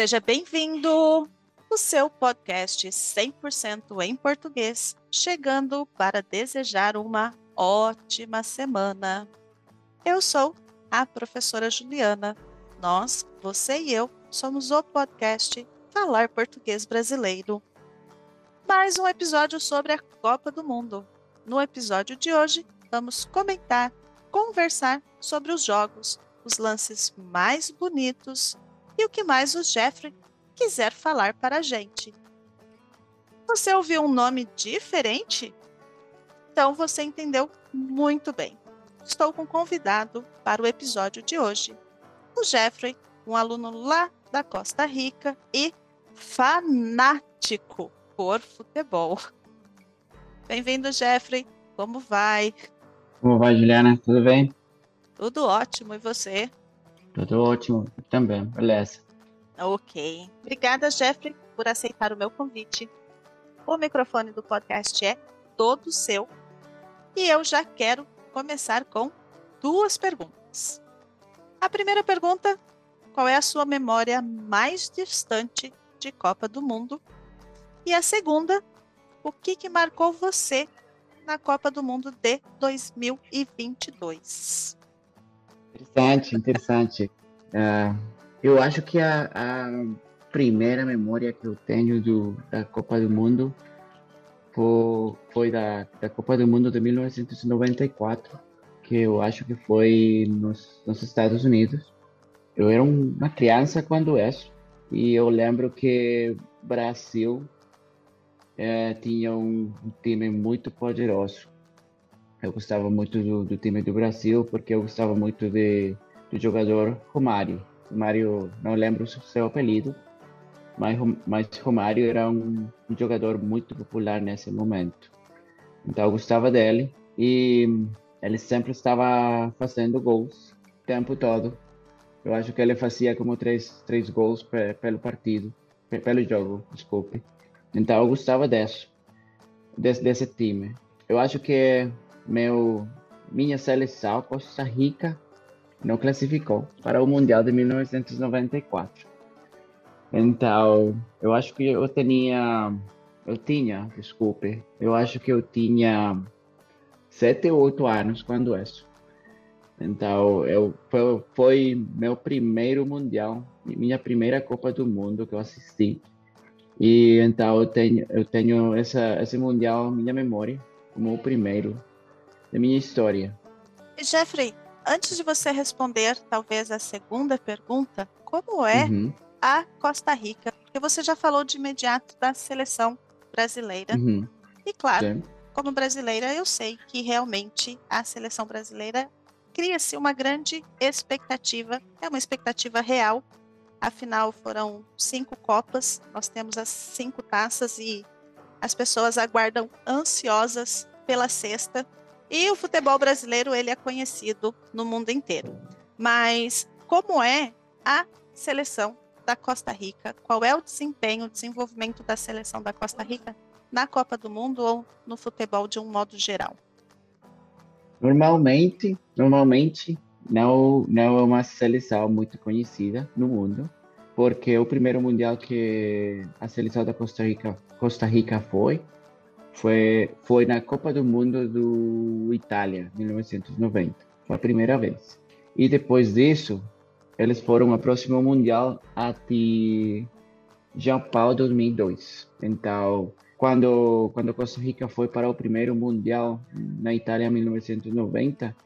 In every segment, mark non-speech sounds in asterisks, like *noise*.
Seja bem-vindo! O seu podcast 100% em português, chegando para desejar uma ótima semana. Eu sou a professora Juliana. Nós, você e eu, somos o podcast Falar Português Brasileiro. Mais um episódio sobre a Copa do Mundo. No episódio de hoje, vamos comentar, conversar sobre os jogos, os lances mais bonitos e o que mais o Jeffrey quiser falar para a gente. Você ouviu um nome diferente? Então você entendeu muito bem. Estou com um convidado para o episódio de hoje. O Jeffrey, um aluno lá da Costa Rica e fanático por futebol. Bem-vindo, Jeffrey. Como vai? Como vai, Juliana? Tudo bem? Tudo ótimo. E você? Tudo ótimo também, beleza. Ok. Obrigada, Jeffrey, por aceitar o meu convite. O microfone do podcast é todo seu. E eu já quero começar com duas perguntas. A primeira pergunta: qual é a sua memória mais distante de Copa do Mundo? E a segunda: o que, que marcou você na Copa do Mundo de 2022? Interessante, interessante. Uh, eu acho que a, a, primeira memória que eu tenho do, da Copa do Mundo foi, foi da, da Copa do Mundo de 1994, que eu acho que foi nos, nos Estados Unidos. Eu era uma criança quando isso, e eu lembro que Brasil é, tinha um, time muito poderoso. Eu gostava muito do, do, time do Brasil porque eu gostava muito de, do jogador Romário. Romário, não lembro o seu apelido, mas, mas Romário era um, um jogador muito popular nesse momento. Então eu gostava dele e ele sempre estava fazendo gols o tempo todo. Eu acho que ele fazia como três, três gols pelo partido, pelo jogo, desculpe. Então eu gostava desse, desse, desse time. Eu acho que meu, minha seleção, Costa Rica, não classificou para o Mundial de 1994. Então, eu acho que eu tinha, eu tinha, desculpe, eu acho que eu tinha sete ou oito anos quando isso. Então, eu, foi, foi meu primeiro Mundial, minha primeira Copa do Mundo que eu assisti. E então eu tenho, eu tenho essa, esse Mundial minha memória como o primeiro da minha história. Jeffrey, antes de você responder talvez a segunda pergunta, como é uhum. a Costa Rica? Porque você já falou de imediato da seleção brasileira. Uhum. E claro, Sim. como brasileira, eu sei que realmente a seleção brasileira cria-se uma grande expectativa, é uma expectativa real. Afinal, foram cinco Copas, nós temos as cinco taças e as pessoas aguardam ansiosas pela sexta. E o futebol brasileiro ele é conhecido no mundo inteiro. Mas como é a seleção da Costa Rica? Qual é o desempenho, o desenvolvimento da seleção da Costa Rica na Copa do Mundo ou no futebol de um modo geral? Normalmente, normalmente não não é uma seleção muito conhecida no mundo, porque o primeiro mundial que a seleção da Costa Rica Costa Rica foi foi, foi na Copa do Mundo do Itália, 1990. Foi a primeira vez. E depois disso, eles foram ao próximo Mundial até Japão 2002. Então, quando, quando Costa Rica foi para o primeiro Mundial na Itália em 1990,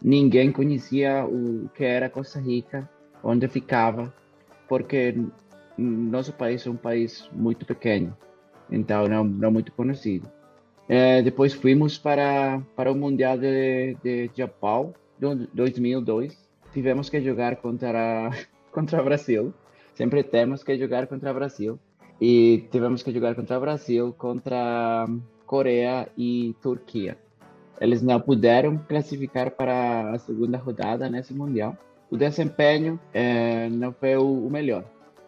ninguém conhecia o que era Costa Rica, onde ficava, porque nosso país é um país muito pequeno então não, não muito conhecido. É, depois fomos para, para o Mundial de, de Japão, 2002. Tivemos que jogar contra, *laughs* contra o Brasil. Sempre temos que jogar contra o Brasil. E tivemos que jogar contra o Brasil, contra Coreia e Turquia. Eles não puderam classificar para a segunda rodada nesse Mundial. O desempenho é, não foi o, melhor.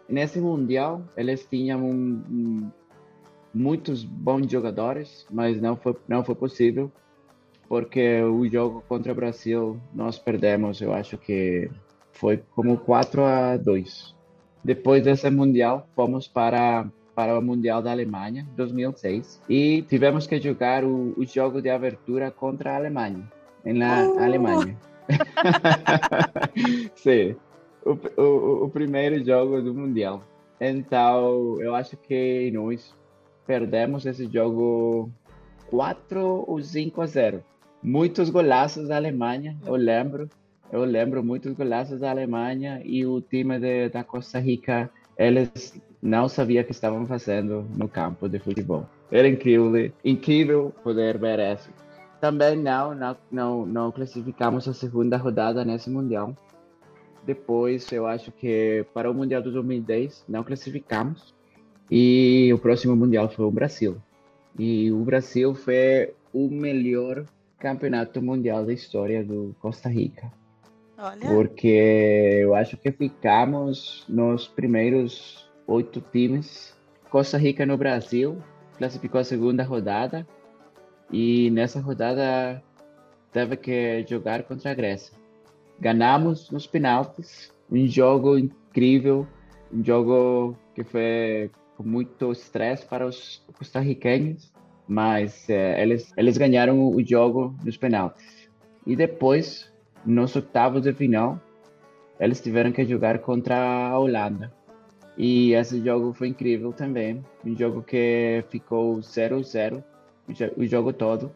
Nesse Mundial, eles tinham um muitos bons jogadores, mas não foi, não foi possível, porque o jogo contra o Brasil nós perdemos, eu acho que foi como 4 a 2. Depois desse Mundial, fomos para para o Mundial da Alemanha, 2006, e tivemos que jogar o, o jogo de abertura contra a Alemanha, na uh! Alemanha. *laughs* Sim, o, o, o primeiro jogo do Mundial. Então, eu acho que nós perdemos esse jogo 4 ou 5 a 0. Muitos golaços da Alemanha, eu lembro. Eu lembro muitos golaços da Alemanha e o time de, da Costa Rica, eles não sabiam o que estavam fazendo no campo de futebol. Era incrível, incrível poder ver isso. Também não, não, não, não classificamos a segunda rodada nesse Mundial. Depois, eu acho que para o Mundial de 2010 não classificamos. E o próximo Mundial foi o Brasil. E o Brasil foi o melhor campeonato mundial da história do Costa Rica. Olha. Porque eu acho que ficamos nos primeiros oito times. Costa Rica no Brasil classificou a segunda rodada e nessa rodada teve que jogar contra a Grécia. Ganhamos nos penaltis, um jogo incrível, um jogo que foi muito estresse para os costarriquenhos, mas é, eles, eles ganharam o jogo nos penaltis. E depois, nos oitavos de final, eles tiveram que jogar contra a Holanda. E esse jogo foi incrível também. Um jogo que ficou 0-0 o jogo todo.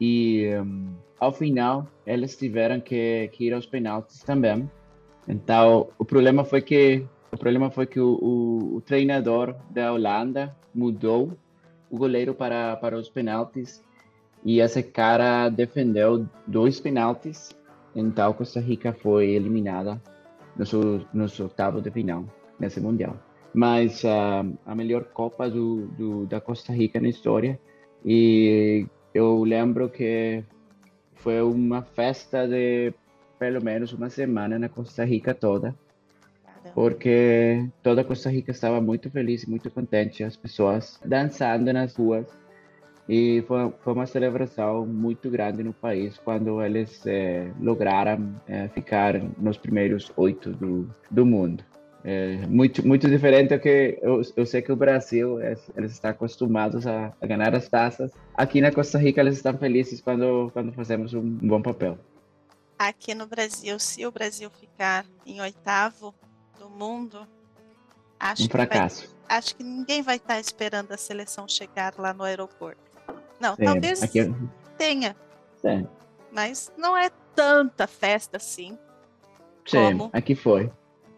E um, ao final, eles tiveram que, que, ir aos penaltis também. Então, o problema foi que o problema foi que o, o, o treinador da Holanda mudou o goleiro para, para os penaltis e esse cara defendeu dois penaltis, então Costa Rica foi eliminada nos, nos oitavos de final nesse mundial. Mas uh, a melhor Copa do, do, da Costa Rica na história. E eu lembro que foi uma festa de pelo menos uma semana na Costa Rica toda porque toda Costa Rica estava muito feliz e muito contente, as pessoas dançando nas ruas. E foi, foi uma celebração muito grande no país quando eles eh, lograram eh, ficar nos primeiros oito do, do mundo. É muito, muito diferente do que eu, eu sei que o Brasil, é, eles estão acostumados a, a, ganhar as taças. Aqui na Costa Rica, eles estão felizes quando, quando fazemos um bom papel. Aqui no Brasil, se o Brasil ficar em oitavo, do mundo, acho um fracasso. Vai, acho que ninguém vai estar esperando a seleção chegar lá no aeroporto. Não, Sim, talvez aqui... É- tenha. Sim. Mas não é tanta festa assim. Sim, aqui foi.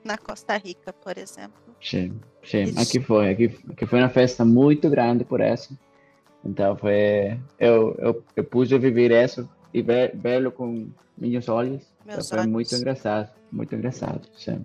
Na Costa Rica, por exemplo. Sim, sim, aqui foi. Aqui, aqui foi uma festa muito grande por essa. Então foi. Eu, eu, eu pude viver isso e ver, vê-lo com meus olhos. Meus então, foi olhos. muito engraçado. Muito engraçado, sim.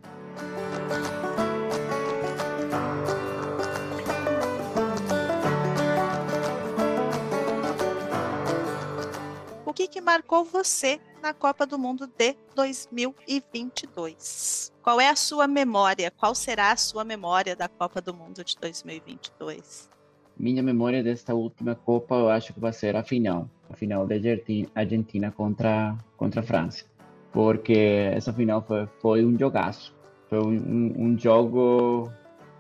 Marcou você na Copa do Mundo de 2022? Qual é a sua memória? Qual será a sua memória da Copa do Mundo de 2022? Minha memória desta última Copa, eu acho que vai ser a final, a final da Argentina contra contra a França, porque essa final foi foi um jogaço, foi um, um jogo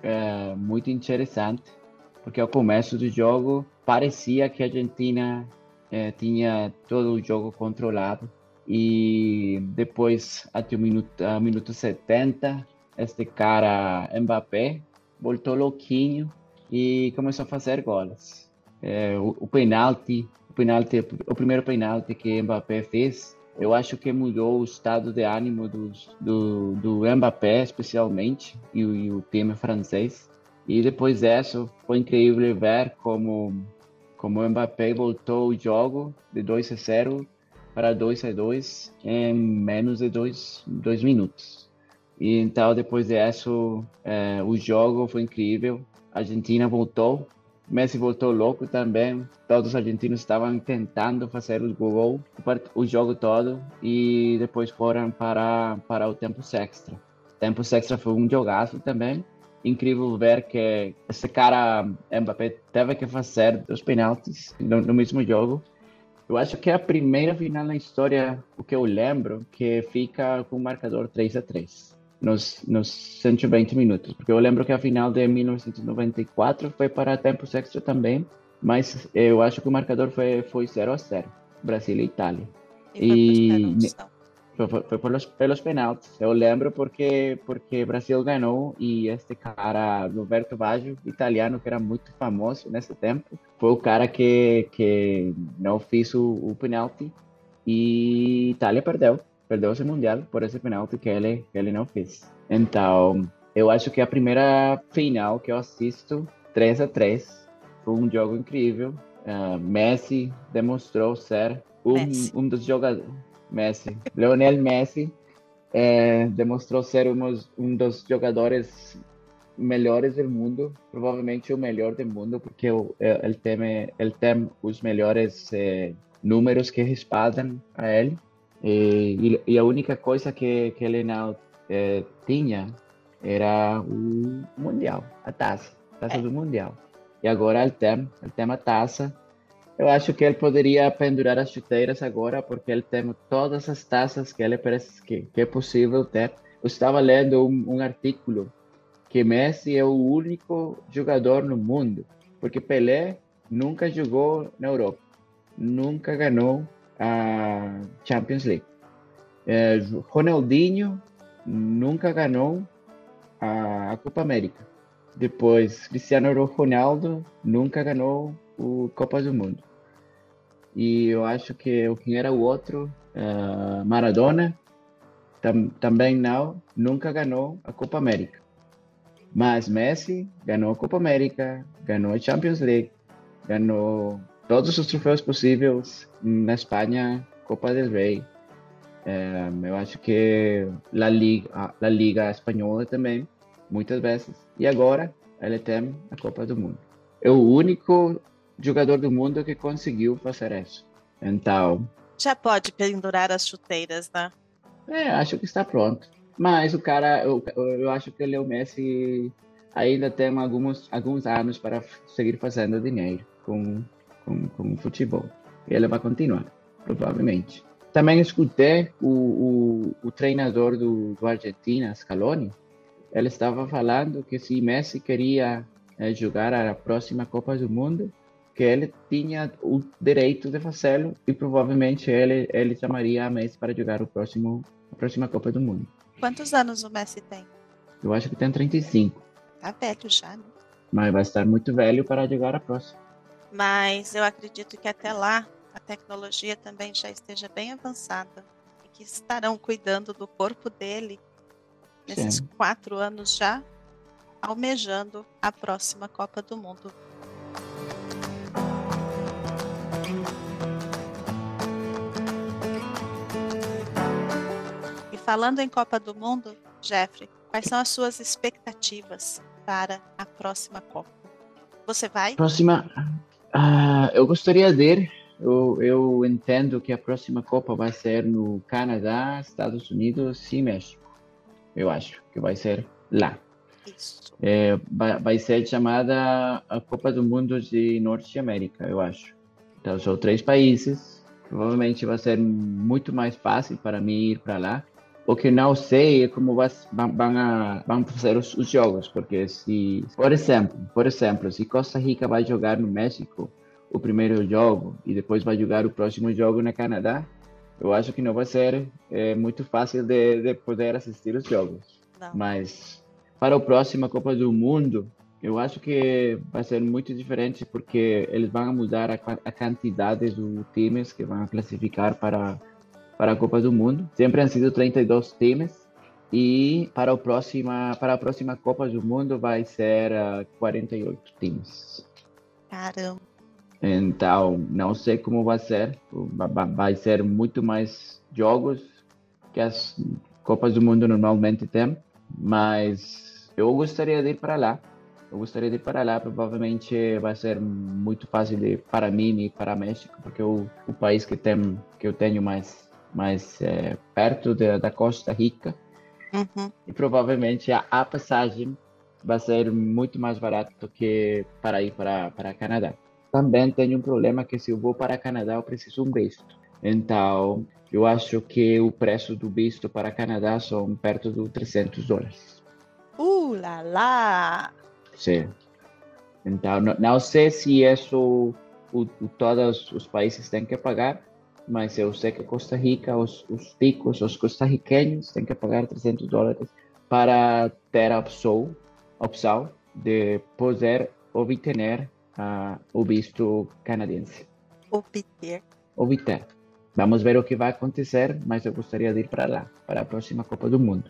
é, muito interessante, porque ao começo do jogo parecia que a Argentina é, tinha todo o jogo controlado e depois até o minuto, a minuto 70 este cara Mbappé voltou louquinho e começou a fazer gols. É, o, o penalti, o penalti, o primeiro penalti que Mbappé fez, eu acho que mudou o estado de ânimo do, do, do Mbappé especialmente e, e o time francês. E depois disso foi incrível ver como como o Mbappé voltou o jogo de 2 a 0 para 2 a 2 em menos de dois, dois minutos. E então, depois disso, é, o jogo foi incrível. A Argentina voltou, Messi voltou louco também. Todos os argentinos estavam tentando fazer o gol o jogo todo e depois foram para, para o tempo extra. O tempo extra foi um jogaço também incrível ver que esse cara Mbappé teve que fazer os penaltis no, no, mesmo jogo. Eu acho que é a primeira final na história, o que eu lembro, que fica com o marcador 3 a 3 nos, nos 120 minutos, porque eu lembro que a final de 1994 foi para tempos extra também, mas eu acho que o marcador foi, foi 0 a 0 Brasil e Itália. E, e foi, foi pelos, pelos penaltis. Eu lembro porque porque Brasil ganhou e este cara, Roberto Baggio, italiano, que era muito famoso nesse tempo, foi o cara que, que não fez o, o penalti e Itália perdeu. Perdeu esse Mundial por esse penalti que ele, que ele não fez. Então, eu acho que a primeira final que eu assisto, 3 a 3 foi um jogo incrível. Uh, Messi demonstrou ser um, um dos jogadores Messi. Leonel Messi é, demonstrou ser um, dos jogadores melhores do mundo, provavelmente o melhor do mundo, porque ele tem, ele tem os melhores é, números que respaldam a ele. E, e, a única coisa que, que ele não é, tinha era o Mundial, a taça, a taça é. do Mundial. E agora ele tem, ele tem a taça eu acho que ele poderia pendurar as chuteiras agora, porque ele tem todas as taças que ele parece que, que é possível ter. Eu estava lendo um, um, artigo que Messi é o único jogador no mundo, porque Pelé nunca jogou na Europa, nunca ganhou a Champions League. É, Ronaldinho nunca ganhou a Copa América. Depois, Cristiano Ronaldo nunca ganhou o Copa do Mundo. E eu acho que o quem era o outro, uh, Maradona, tam, também não, nunca ganhou a Copa América. Mas Messi ganhou a Copa América, ganhou a Champions League, ganhou todos os troféus possíveis na Espanha, Copa del Rey. É, eu acho que a Liga, a Liga Espanhola também, muitas vezes. E agora ele tem a Copa do Mundo. É o único jogador do mundo que conseguiu fazer isso. Então. Já pode pendurar as chuteiras, né? É, acho que está pronto. Mas o cara, eu, eu acho que ele é o Messi ainda tem alguns, alguns anos para seguir fazendo dinheiro com, com, com o futebol. E ele vai continuar, provavelmente. Também escutei o, o, o treinador do, do Argentina, Scaloni, ele estava falando que se Messi queria é, jogar a próxima Copa do Mundo, que ele tinha o direito de fazê-lo e provavelmente ele ele chamaria a Messi para jogar o próximo a próxima Copa do Mundo. Quantos anos o Messi tem? Eu acho que tem 35. Tá velho já, né? Mas vai estar muito velho para jogar a próxima. Mas eu acredito que até lá a tecnologia também já esteja bem avançada e que estarão cuidando do corpo dele nesses Sim. quatro anos já, almejando a próxima Copa do Mundo. Falando em Copa do Mundo, Jeffrey, quais são as suas expectativas para a próxima Copa? Você vai? Próxima. Uh, eu gostaria de ir. Eu, eu entendo que a próxima Copa vai ser no Canadá, Estados Unidos e México. Eu acho que vai ser lá. Isso. É, vai, vai ser chamada a Copa do Mundo de Norte América, eu acho. Então, são três países. Provavelmente vai ser muito mais fácil para mim ir para lá. O que não sei é como vai, vão, a, vão fazer os, os, jogos, porque se, por exemplo, por exemplo, se Costa Rica vai jogar no México o primeiro jogo e depois vai jogar o próximo jogo no Canadá, eu acho que não vai ser é, muito fácil de, de, poder assistir os jogos. Não. Mas para a próxima Copa do Mundo, eu acho que vai ser muito diferente porque eles vão mudar a, a quantidade de times que vão classificar para para a Copa do Mundo. Sempre han sido 32 times e para, o próxima, para a próxima Copa do Mundo vai ser uh, ah, 48 times. Caramba! Então, não sei como vai ser. Vai ser muito mais jogos que as Copas do Mundo normalmente têm, mas eu gostaria de ir para lá. Eu gostaria de ir para lá. Provavelmente vai ser muito fácil de, para mim e para México, porque é o, o país que, tem, que eu tenho mais mais é, perto de, da Costa Rica. Uhum. E provavelmente a, a, passagem vai ser muito mais barato do que para ir para, para Canadá. Também tenho um problema que se eu vou para Canadá eu preciso um visto. Então, eu acho que o preço do visto para Canadá são perto de 300 dólares. Uh, lá, lá! Sim. Então, não, não sei se isso o, o, todos os países têm que pagar, mas eu sei que Costa Rica, os, os ticos, os costarriquenhos têm que pagar 300 dólares para ter a opção, opção de poder obter uh, o visto canadense. Obter. Obter. Vamos ver o que vai acontecer, mas eu gostaria de ir para lá, para a próxima Copa do Mundo.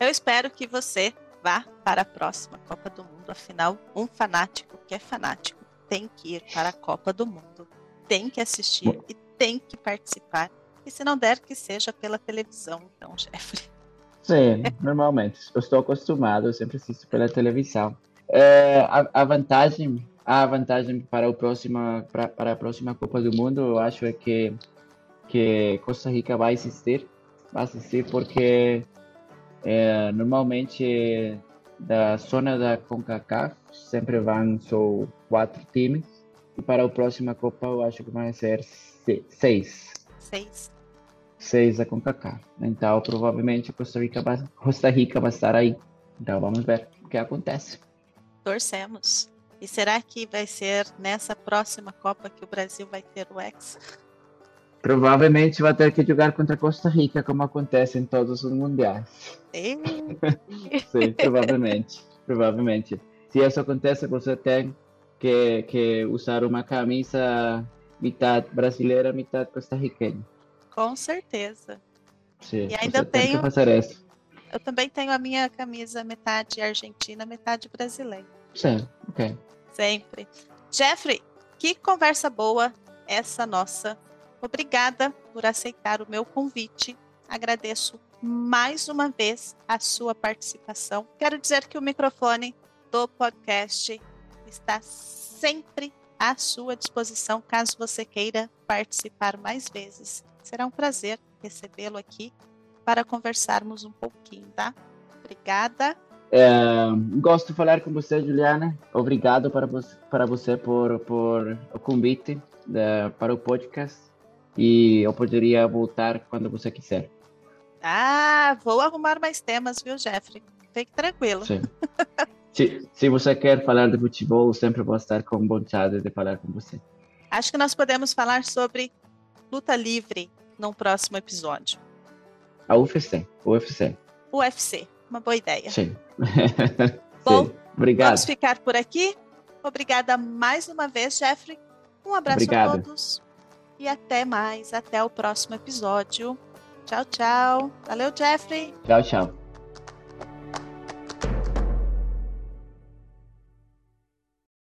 Eu espero que você vá para a próxima Copa do Mundo. Afinal, um fanático que é fanático tem que ir para a Copa do Mundo, tem que assistir e tem que participar. E se não der, que seja pela televisão, então, Jeffrey. Sim, normalmente. Eu estou acostumado, eu sempre assisto pela televisão. É, a, a, vantagem, a vantagem para o próxima para, para a próxima Copa do Mundo, eu acho é que que Costa Rica vai assistir, vai assistir porque é, normalmente da zona da CONCACAF sempre vão só quatro times e para a próxima Copa eu acho que vai ser seis. Seis. Seis CONCACAF. Então provavelmente Costa Rica vai, Costa Rica vai estar aí. Então vamos ver o que acontece. Torcemos. E será que vai ser nessa próxima Copa que o Brasil vai ter o Hexa? Provavelmente vai ter que jogar contra Costa Rica, como acontece em todos os mundiais. *laughs* Sim, provavelmente. provavelmente. Se isso acontece, você tem que, que usar uma camisa metade brasileira, metade costarriquenha. Com certeza. Sim, e ainda tenho. Eu também tenho a minha camisa metade argentina, metade brasileira. Sim, ok. Sempre. Jeffrey, que conversa boa essa nossa Obrigada por aceitar o meu convite. Agradeço mais uma vez a sua participação. Quero dizer que o microfone do podcast está sempre à sua disposição caso você queira participar mais vezes. Será um prazer recebê-lo aqui para conversarmos um pouquinho, tá? Obrigada. É, gosto de falar com você, Juliana. Obrigado para você, para você por, por o convite é, para o podcast e eu poderia voltar quando você quiser. Ah, vou arrumar mais temas, viu, Jeffrey? Fique tranquilo. Sim. *laughs* se, se você quer falar de futebol, sempre vou estar com vontade de falar com você. Acho que nós podemos falar sobre luta livre num próximo episódio. A UFC, UFC. UFC, uma boa ideia. Sim. *laughs* Bom, Sim. Obrigado. vamos ficar por aqui. Obrigada mais uma vez, Jeffrey. Um abraço Obrigado. a todos e até mais, até o próximo episódio. Tchau, tchau. Valeu, Jeffrey. Tchau, tchau.